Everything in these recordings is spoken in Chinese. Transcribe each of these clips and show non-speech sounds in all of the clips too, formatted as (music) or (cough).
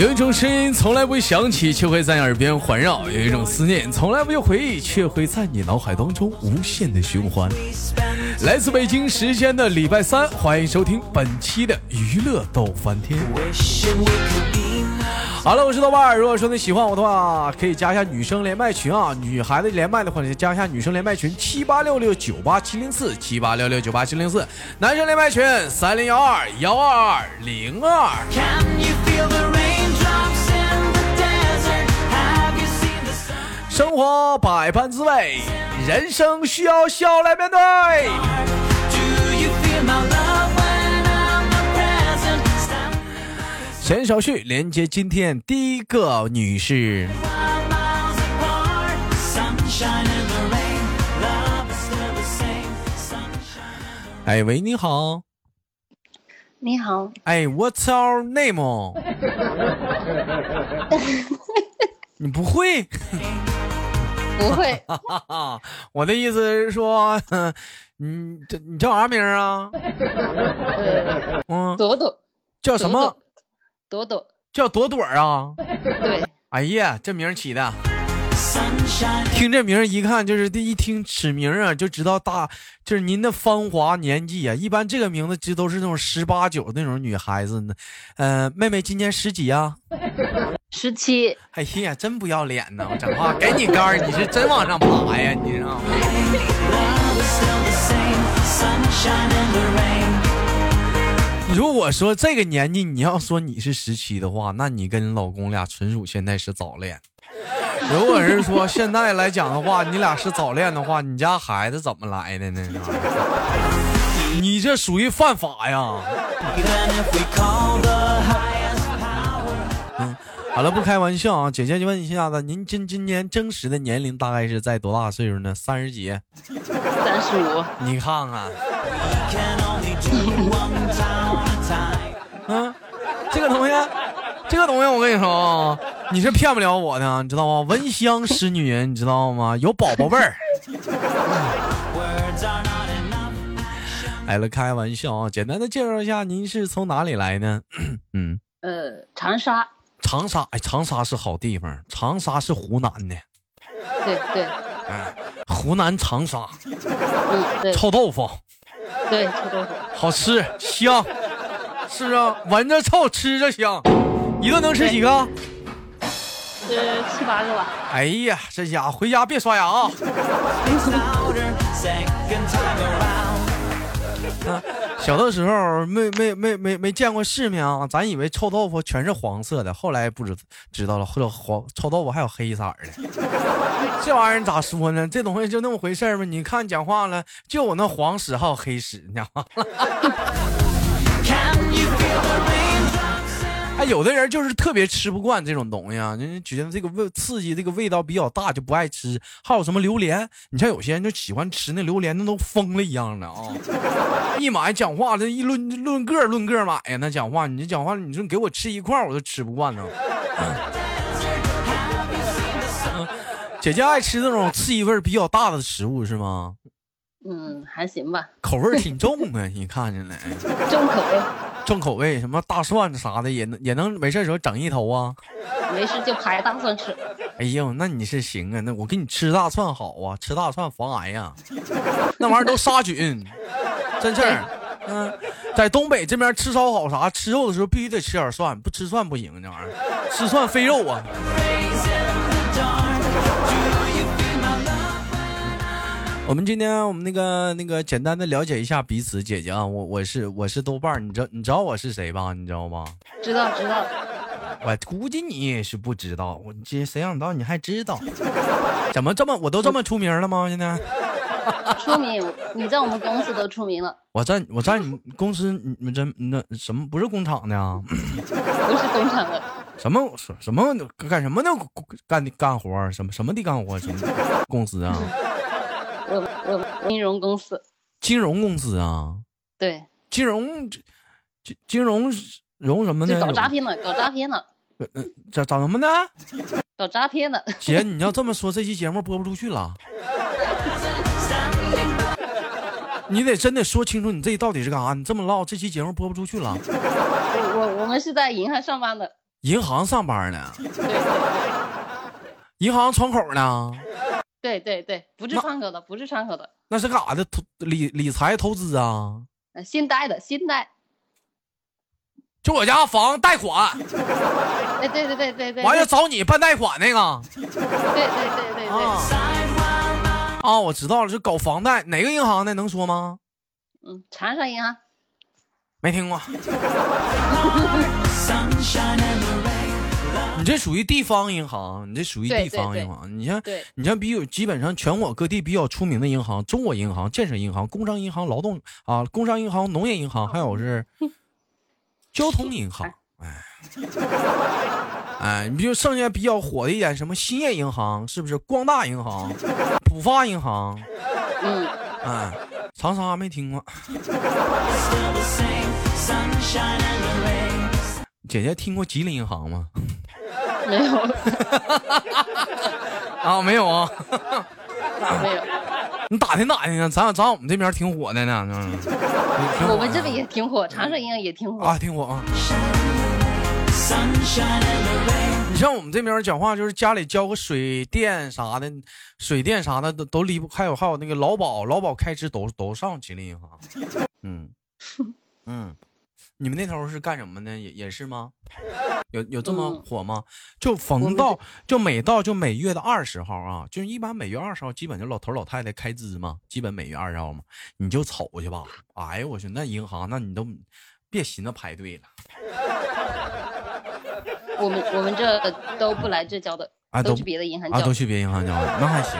有一种声音从来不会响起，却会在你耳边环绕；有一种思念从来不会回忆，却会在你脑海当中无限的循环。来自北京时间的礼拜三，欢迎收听本期的娱乐逗翻天。好了，我是豆瓣。如果说你喜欢我的话，可以加一下女生连麦群啊。女孩子连麦的话，就加一下女生连麦群七八六六九八七零四七八六六九八七零四。男生连麦群三零幺二幺二二零二。生活百般滋味，人生需要笑来面对。先手续连接今天第一个女士。哎喂，你好。你好。哎，What's your name？(laughs) 你不会？不会。(laughs) 我的意思是说，你这你叫啥名啊？嗯，朵朵。叫什么？朵朵。叫朵朵啊？对。哎呀，这名起的。听这名一看就是第一听此名啊，就知道大就是您的芳华年纪啊。一般这个名字这都是那种十八九那种女孩子呢。呃，妹妹今年十几啊？十七。哎呀，真不要脸呢！我讲话给你杆儿，你是真往上爬呀？你知道吗？如果说这个年纪你要说你是十七的话，那你跟你老公俩纯属现在是早恋。如果是说现在来讲的话，你俩是早恋的话，你家孩子怎么来的呢？你这属于犯法呀！嗯，(laughs) 好了，不开玩笑啊，姐姐就问一下子，您今今年真实的年龄大概是在多大岁数呢？三十几？三十五？你看看。(laughs) 嗯，这个东西，这个东西，我跟你说啊。你是骗不了我的，你知道吗？闻香识女人，你知道吗？有宝宝味儿。来了，开玩笑啊！简单的介绍一下，您是从哪里来呢？(coughs) 嗯，呃，长沙。长沙，哎，长沙是好地方。长沙是湖南的。对对。哎，湖南长沙。嗯，对。臭豆腐。对，臭豆腐。好吃香，是啊？闻着臭，吃着香，一顿能吃几个？七八个吧。哎呀，这家伙回家别刷牙啊！(laughs) 小的时候没没没没没见过世面啊，咱以为臭豆腐全是黄色的，后来不知知道了，或者黄臭豆腐还有黑色的。(laughs) 这玩意儿咋说呢？这东西就那么回事吗？你看讲话了，就我那黄屎还有黑屎，你知道吗？(laughs) 有的人就是特别吃不惯这种东西啊，人觉得这个味刺激，这个味道比较大，就不爱吃。还有什么榴莲？你像有些人就喜欢吃那榴莲，那都疯了一样的啊！(laughs) 一买讲话，这一论论个论个买呀，那讲话，你这讲话，你说你给我吃一块，我都吃不惯呢。姐姐爱吃那种刺激味比较大的食物是吗？嗯，还行吧，口味挺重啊，你看见了，(laughs) 重口味，重口味，什么大蒜啥的也能也能没事时候整一头啊，没事就拍大蒜吃。哎呦，那你是行啊，那我给你吃大蒜好啊，吃大蒜防癌呀，(laughs) 那玩意儿都杀菌，(laughs) 真事儿。嗯，在东北这边吃烧烤啥，吃肉的时候必须得吃点蒜，不吃蒜不行，这玩意儿吃蒜飞肉啊。我们今天我们那个那个简单的了解一下彼此，姐姐啊，我我是我是豆瓣，你知你知道我是谁吧？你知道吗？知道知道。我估计你也是不知道，我这谁想到你还知道？(laughs) 怎么这么我都这么出名了吗？现在？出名，你在我们公司都出名了。我在我在你公司，你们这那什么不是工厂的啊？不是工厂的。(laughs) 什么什么干什么的干的干活？什么什么的干活？什么公司啊？金融公司，金融公司啊，对，金融金金融融什么呢？搞诈骗的，搞诈骗的。呃，咋咋什么呢？搞诈骗的。姐，你要这么说，这期节目播不出去了。你得真得说清楚，你这到底是干啥？你这么唠，这期节目播不出去了。我我我们是在银行上班的。银行上班呢？银行窗口呢？对对对，不是那窗口的，不是窗口的，那是干啥的？投理理财投资啊？呃，信贷的，信贷。就我家房贷款，哎，对对对对对，完了找你办贷款那个对对对对对，啊啊！我知道了，是搞房贷，哪个银行的？能说吗？嗯，长沙银行。没听过。(laughs) 你这属于地方银行，你这属于地方银行。你像对你像比有基本上全国各地比较出名的银行，中国银行、建设银行、工商银行、劳动啊、工商银行、农业银行，还有是 (laughs) 交通银行。哎，哎，你比如剩下比较火的一点，什么兴业银行，是不是？光大银行、浦发银行，嗯，哎，长沙没听过。姐姐听过吉林银行吗？没有 (laughs) 啊，没有啊。没有，你打听打听啊，咱咱我们这边挺火的呢，我们这边也挺火，长沙银行也挺火。啊，挺火啊。你像我们这边讲话，就是家里交个水电啥的，水电啥的都都离不，还有还有那个劳保，劳保开支都都上吉林银行。嗯嗯，你们那头是干什么的？也也是吗？有有这么嗯火吗？就逢到就每到就每月的二十号啊，就是一般每月二十号，基本就老头老太太开支嘛，基本每月二十号嘛，你就瞅去吧。哎呦我去，那银行那你都别寻思排队了。我们我们这都不来这交的，啊都都去别的银行啊，交都。去别银行交了，那还行。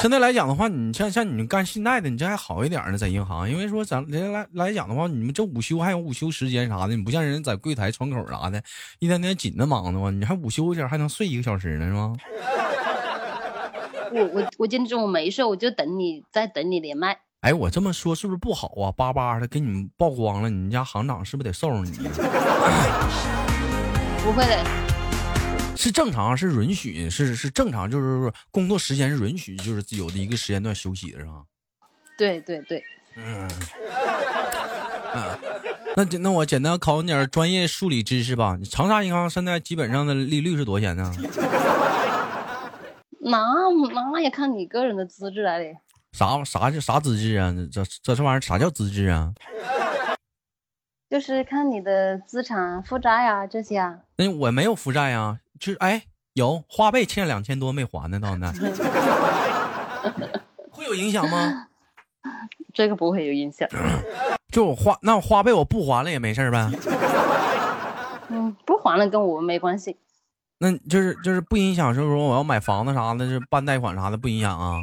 现在来讲的话，你像像你们干信贷的，你这还好一点呢，在银行，因为说咱人家来来讲的话，你们这午休还有午休时间啥的，你不像人在柜台窗口啥的，一天天紧着忙的话，你还午休一下，还能睡一个小时呢，是吗？(laughs) 我我我今天中午没睡，我就等你，在等你连麦。哎，我这么说是不是不好啊？巴巴的给你们曝光了，你们家行长是不是得收拾你？不会的，是正常，是允许，是是正常，就是说工作时间是允许，就是有的一个时间段休息的是吧？对对对，嗯，(laughs) 啊，那那我简单考你点专业数理知识吧。你长沙银行现在基本上的利率是多少钱呢？(laughs) 那那也看你个人的资质来的。啥啥叫啥资质啊？这这这玩意儿啥叫资质啊？(laughs) 就是看你的资产负债呀、这些啊。那我没有负债啊，就是哎有花呗欠两千多没还呢，到现在会有影响吗？这个不会有影响。(clears throat) 就我花那我花呗我不还了也没事儿呗？嗯，不还了跟我们没关系。那就是就是不影响，就是说我要买房子啥的，是办贷款啥的不影响啊？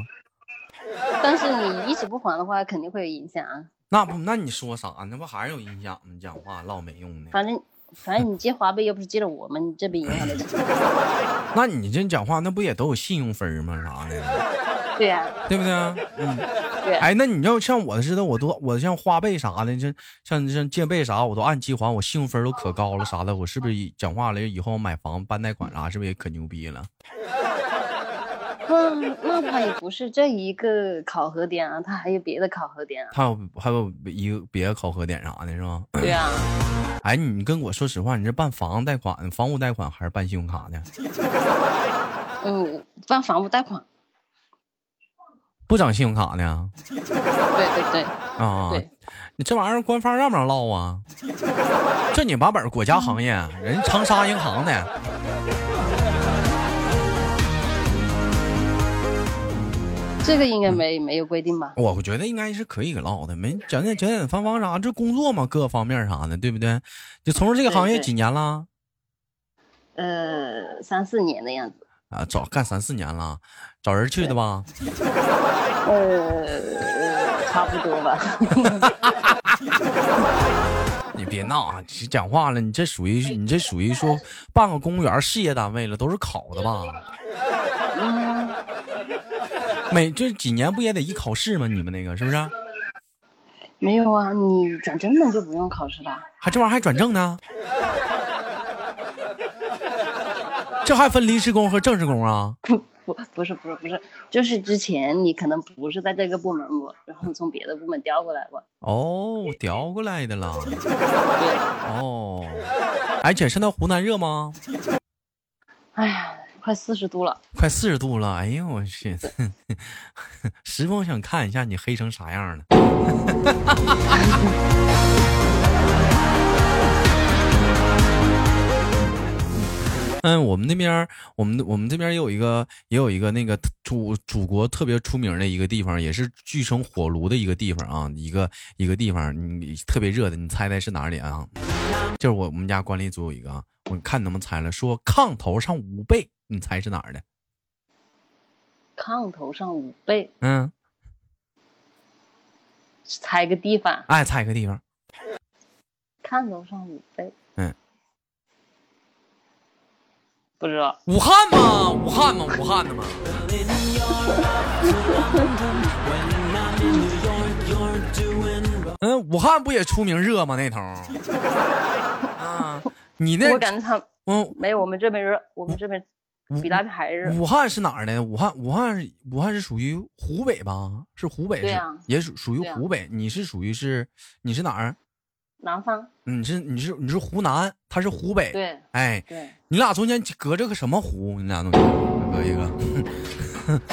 但是你一直不还的话，肯定会有影响啊。那不那你说啥？那不还是有影响吗？你讲话唠没用的。反正反正你借花呗又不是借了我们这边银行的钱。(laughs) 那你这讲话，那不也都有信用分儿吗？啥的，对呀、对不对？嗯，(laughs) 对、哎，那你要像我似的，我都我像花呗啥的，这像像借呗啥，我都按期还，我信用分都可高了啥的，我是不是讲话了以后买房办贷款啥，是不是也可牛逼了？那那他也不是这一个考核点啊，他还有别的考核点啊。还有还有一个别的考核点啥的，是吧？对啊，(clears throat) 哎，你跟我说实话，你这办房贷款、房屋贷款还是办信用卡的？嗯，(laughs) 办房屋贷款。不整信用卡呢？对对对，啊对，你这玩意儿官方让不让唠啊？正经八本国家行业，人长沙银行的。这个应该没没有规定吧？我觉得应该是可以唠的，没讲讲讲讲方方啥，这工作嘛，各方面啥的，对不对？就从事这个行业几年了？呃，三四年的样子。啊，早干三四年了，找人去的吧？呃，差不多吧。(laughs) 你别闹啊！你讲话了，你这属于你这属于说办个公务员事业单位了，都是考的吧？(laughs) 嗯，每这几年不也得一考试吗？你们那个是不是？没有啊，你转正了就不用考试了。还这玩意儿还转正呢？这还分临时工和正式工啊？不不是不是不是，就是之前你可能不是在这个部门过，然后从别的部门调过来过。哦，调过来的了。对，哦，哎姐，现在湖南热吗？哎呀，快四十度了。快四十度了，哎呦我去，(laughs) 十分想看一下你黑成啥样了。(laughs) 嗯，我们那边，我们我们这边也有一个，也有一个那个祖祖国特别出名的一个地方，也是聚成火炉的一个地方啊，一个一个地方，你特别热的，你猜猜是哪里啊？就是我我们家管理组有一个啊，我看能不能猜了，说炕头上五倍，你猜是哪儿的？炕头上五倍，嗯，猜个地方。哎，猜个地方，炕头上五倍，嗯，不知道。武汉吗？武汉吗？武汉的吗？(laughs) 嗯，武汉不也出名热吗？那头儿 (laughs) 啊，你那我感觉他嗯，没有我们这边热，我们这边比那边还热。武汉是哪儿呢？武汉，武汉是武汉是属于湖北吧？是湖北是，对啊也属属于湖北。你是属于是你是哪儿？南方，你是你是你是湖南，他是湖北。，对哎，对，你俩中间隔着个什么湖？你俩中间隔一个。(laughs)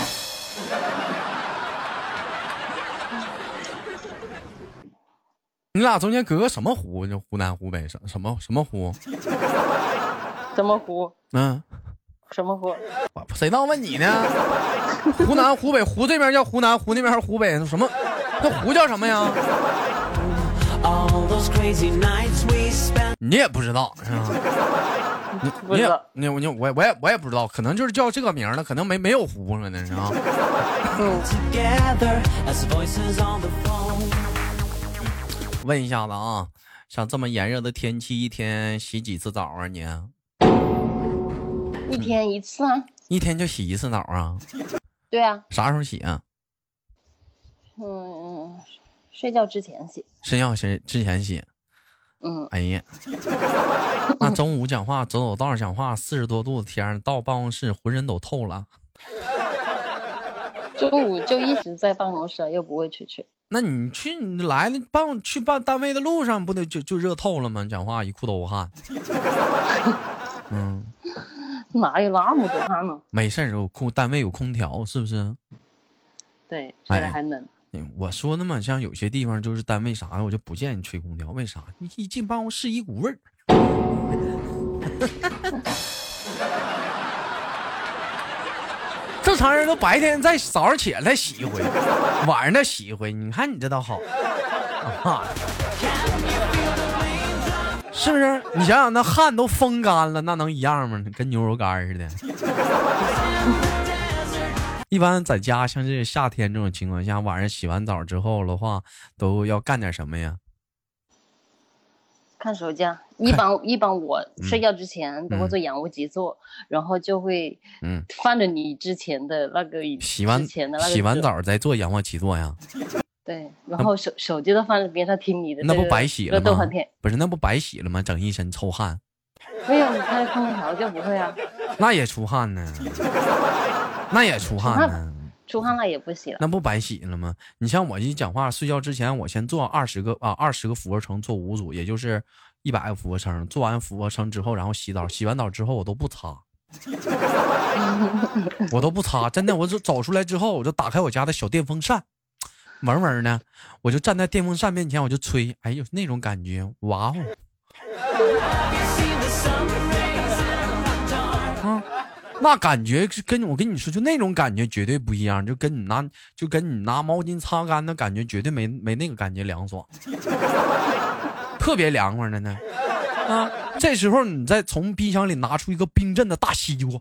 你俩中间隔个什么湖？就湖南、湖北什什么什么湖？什么湖？嗯，什么湖？我谁当问你呢？湖南、湖北，湖这边叫湖南，湖那边是湖北，什么？那湖叫什么呀你也不知道是吧？你 (laughs) 你你你我我也我也不知道，可能就是叫这个名了，可能没没有湖了那是啊。together as voices on the phone. 问一下子啊，像这么炎热的天气，一天洗几次澡啊？你一天一次啊？一天就洗一次澡啊？对啊，啥时候洗啊？嗯，睡觉之前洗。睡觉前之前洗。嗯，哎呀，那中午讲话走走道儿讲话，四十多度的天，到办公室浑身都透了。(laughs) 中午就一直在办公室，又不会出去。那你去你来了办去办单位的路上，不得就就热透了吗？讲话一裤兜汗。(laughs) 嗯，哪有那么多汗呢？没事儿，有空单位有空调，是不是？对，现在还冷。嗯我说的嘛，像有些地方就是单位啥的，我就不建议吹空调，为啥？你一进办公室一股味儿。正常人都白天再早上起来再洗一回，晚上再洗一回。你看你这倒好，啊，是不是？你想想，那汗都风干了，那能一样吗？跟牛肉干似的。一般在家，像这夏天这种情况下，晚上洗完澡之后的话，都要干点什么呀？看手机啊，一般一般我睡觉之前都会做仰卧起坐，然后就会嗯，放着你之前的那个洗完之前的那个洗完，澡再做仰卧起坐呀？对，然后手手机都放在边上听你的这个那不白洗了吗这个动画片。？不是，那不白洗了吗？整一身臭汗，没有，你开空调就不会啊，那也出汗呢，(laughs) 那也出汗呢，出汗了也不洗了。那不白洗了吗？你像我一讲话睡觉之前，我先做二十个啊，二十个俯卧撑，做五组，也就是一百个俯卧撑。做完俯卧撑之后，然后洗澡，洗完澡之后我都不擦。(laughs) 我都不擦，真的，我就走出来之后，我就打开我家的小电风扇，闻闻呢，我就站在电风扇面前，我就吹，哎呦，那种感觉，哇哦！啊，那感觉是跟我跟你说，就那种感觉绝对不一样，就跟你拿就跟你拿毛巾擦干的感觉绝对没没那个感觉凉爽，(laughs) 特别凉快的呢。啊，这时候你再从冰箱里拿出一个冰镇的大西瓜，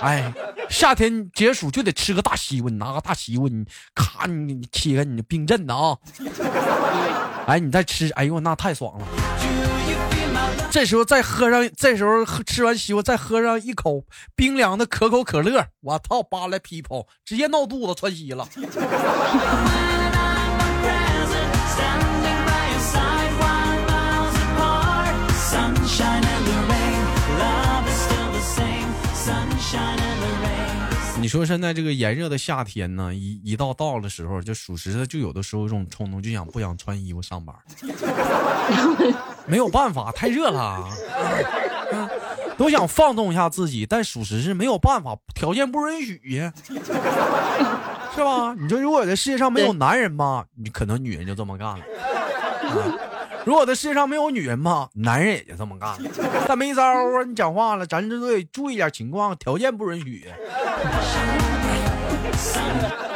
哎，夏天解暑就得吃个大西瓜，你拿个大西瓜，你咔你你切开你冰镇的啊，哎，你再吃，哎呦那太爽了。这时候再喝上，这时候喝吃完西瓜再喝上一口冰凉的可口可乐，我操，扒拉屁泡，直接闹肚子窜稀了。你说现在这个炎热的夏天呢，一一到到的时候，就属实的就有的时候这种冲动，就想不想穿衣服上班，(laughs) 没有办法，太热了，嗯都想放纵一下自己，但属实是没有办法，条件不允许。呀，是吧？你说如果这世界上没有男人吧，你可能女人就这么干了。啊如果这世界上没有女人吧，男人也就这么干了。(laughs) 但没招啊！你讲话了，咱这都得注意点情况，条件不允许。(laughs)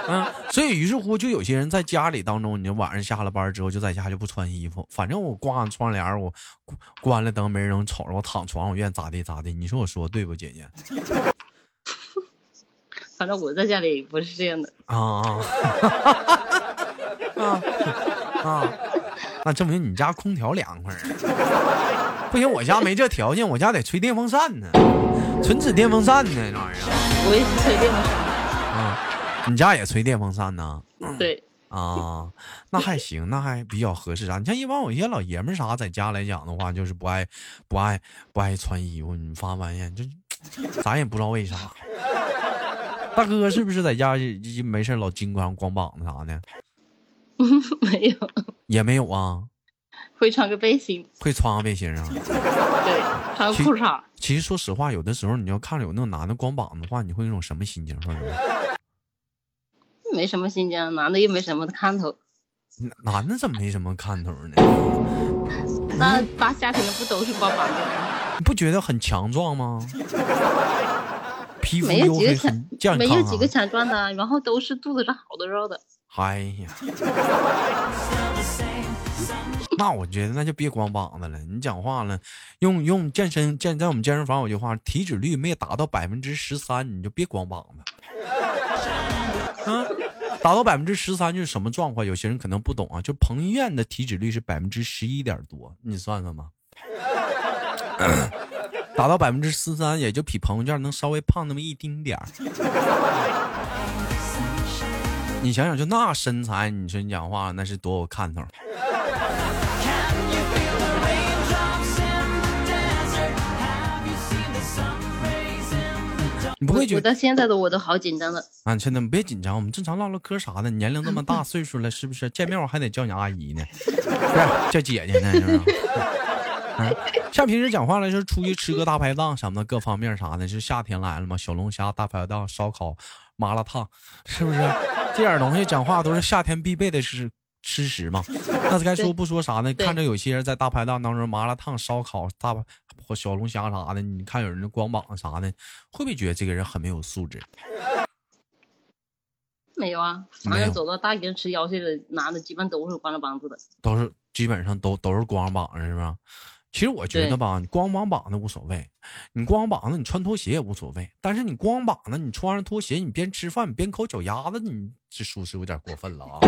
嗯，所以于是乎，就有些人在家里当中，你就晚上下了班之后，就在家就不穿衣服，反正我挂上窗帘，我关 (laughs) 关了灯，没人能瞅着我躺床上，我愿咋地咋地。你说我说对不，姐姐？反正我在家里不是这样的。啊啊啊啊！那证明你家空调凉快儿。不行，我家没这条件，我家得吹电风扇呢，纯指电风扇呢，这玩意儿我也是吹电风扇。啊。你家也吹电风扇呢？对，啊，那还行，那还比较合适啊。你像一般有些老爷们儿啥，在家来讲的话，就是不爱不爱不爱穿衣服，你发发现就咱也不知道为啥。大哥是不是在家没事儿老金光光膀子啥的？(laughs) 没有，也没有啊，会穿个背心，会穿个背心啊。对，穿个裤衩。其实说实话，有的时候你要看着有那种男的光膀子的话，你会那种什么心情？说实话，没什么心情，男的又没什么看头。男男的怎么没什么看头呢？那大夏天的不都是光膀子吗？你不觉得很强壮吗？(laughs) 皮肤没有黝黑，几个强很健康、啊。没有几个强壮的，然后都是肚子上好多肉的。哎呀，(laughs) 那我觉得那就别光膀子了。你讲话了，用用健身健在我们健身房有句话，体脂率没达到百分之十三，你就别光膀子。(laughs) 啊，达到百分之十三就是什么状况？有些人可能不懂啊，就彭于晏的体脂率是百分之十一点多，你算算吧。(coughs) 达到百分之十三，也就比彭于晏能稍微胖那么一丁点儿。你想想，就那身材，你说你讲话那是多有看头。你不会觉得我到现在的我都好紧张了。啊？现在别紧张，我们正常唠唠嗑啥的。年龄那么大岁数了，是不是？见面我还得叫你阿姨呢，不 (laughs) 是叫姐姐呢，是吧？啊，(laughs) 像平时讲话了，就是出去吃个大排档什么的，各方面啥的，就夏天来了嘛，小龙虾、大排档、烧烤、麻辣烫，是不是？(laughs) 这点东西讲话都是夏天必备的吃吃食嘛。(laughs) 那该说不说啥呢？看着有些人在大排档当中，麻辣烫、烧烤、大或小龙虾啥的，你看有人光膀子啥的，会不会觉得这个人很没有素质？没有啊，反正走到大街上吃腰蟹的男的，基本都是光着膀子的。都是基本上都都是光膀子是吧？其实我觉得吧，你光膀膀子无所谓，你光膀子你穿拖鞋也无所谓，但是你光膀子你穿上拖鞋，你边吃饭你边抠脚丫子，你这属实有点过分了啊！(laughs)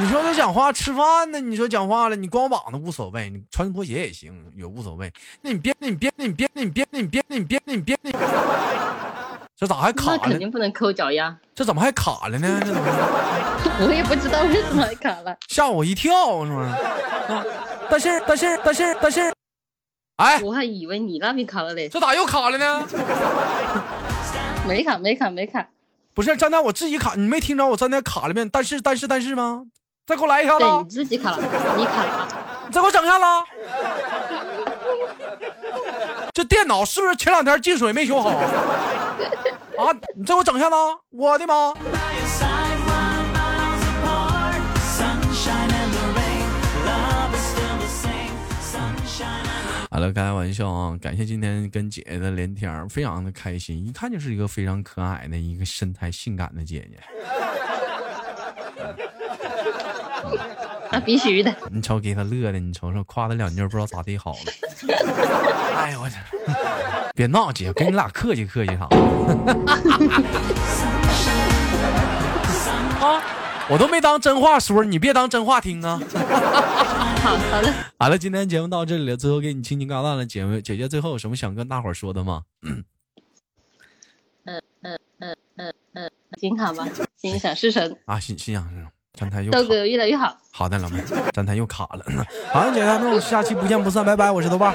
你说他讲话吃饭呢？你说讲话了，你光膀子无所谓，你穿拖鞋也行，也无所谓。那你别，那你别，那你别，那你别，那你别，那你别，那你别，那你这咋还卡那肯了？定不能抠脚丫，这怎么还卡了呢？(laughs) 这怎么？我也不知道为什么还卡了。吓我一跳，是吗？啊，但是但是但是但是，哎，我还以为你那边卡了嘞，这咋又卡了呢？没卡没卡没卡。不是，站在我自己卡，你没听着我站在卡了没？但是但是但是吗？再给我来一下子，对你自己卡了，你卡了。你再给我整一下子。这电脑是不是前两天进水没修好？啊！你再给我整一下子，我的妈！好了，开玩笑啊，感谢今天跟姐姐的连天，非常的开心，一看就是一个非常可爱的、一个身材性感的姐姐。那必须的。(laughs) 你瞅给他乐的，你瞅瞅夸他两句，不知道咋地好了。(laughs) 哎呦我这，别闹，姐，跟你俩客气客气啥。(laughs) 啊，我都没当真话说，你别当真话听啊。好好的，好了，今天节目到这里了，最后给你轻轻嘎蛋了，姐妹姐姐最后有什么想跟大伙儿说的吗？嗯嗯嗯嗯嗯心好吧，心想事成，啊，心心想是站台又，豆哥越来越好。好的，老妹儿，站台又卡了。(laughs) 好了，姐姐，那我们下期不见不散，拜拜，我是豆瓣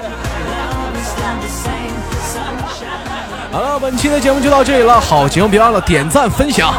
好了，本期的节目就到这里了，好节目别忘了点赞分享。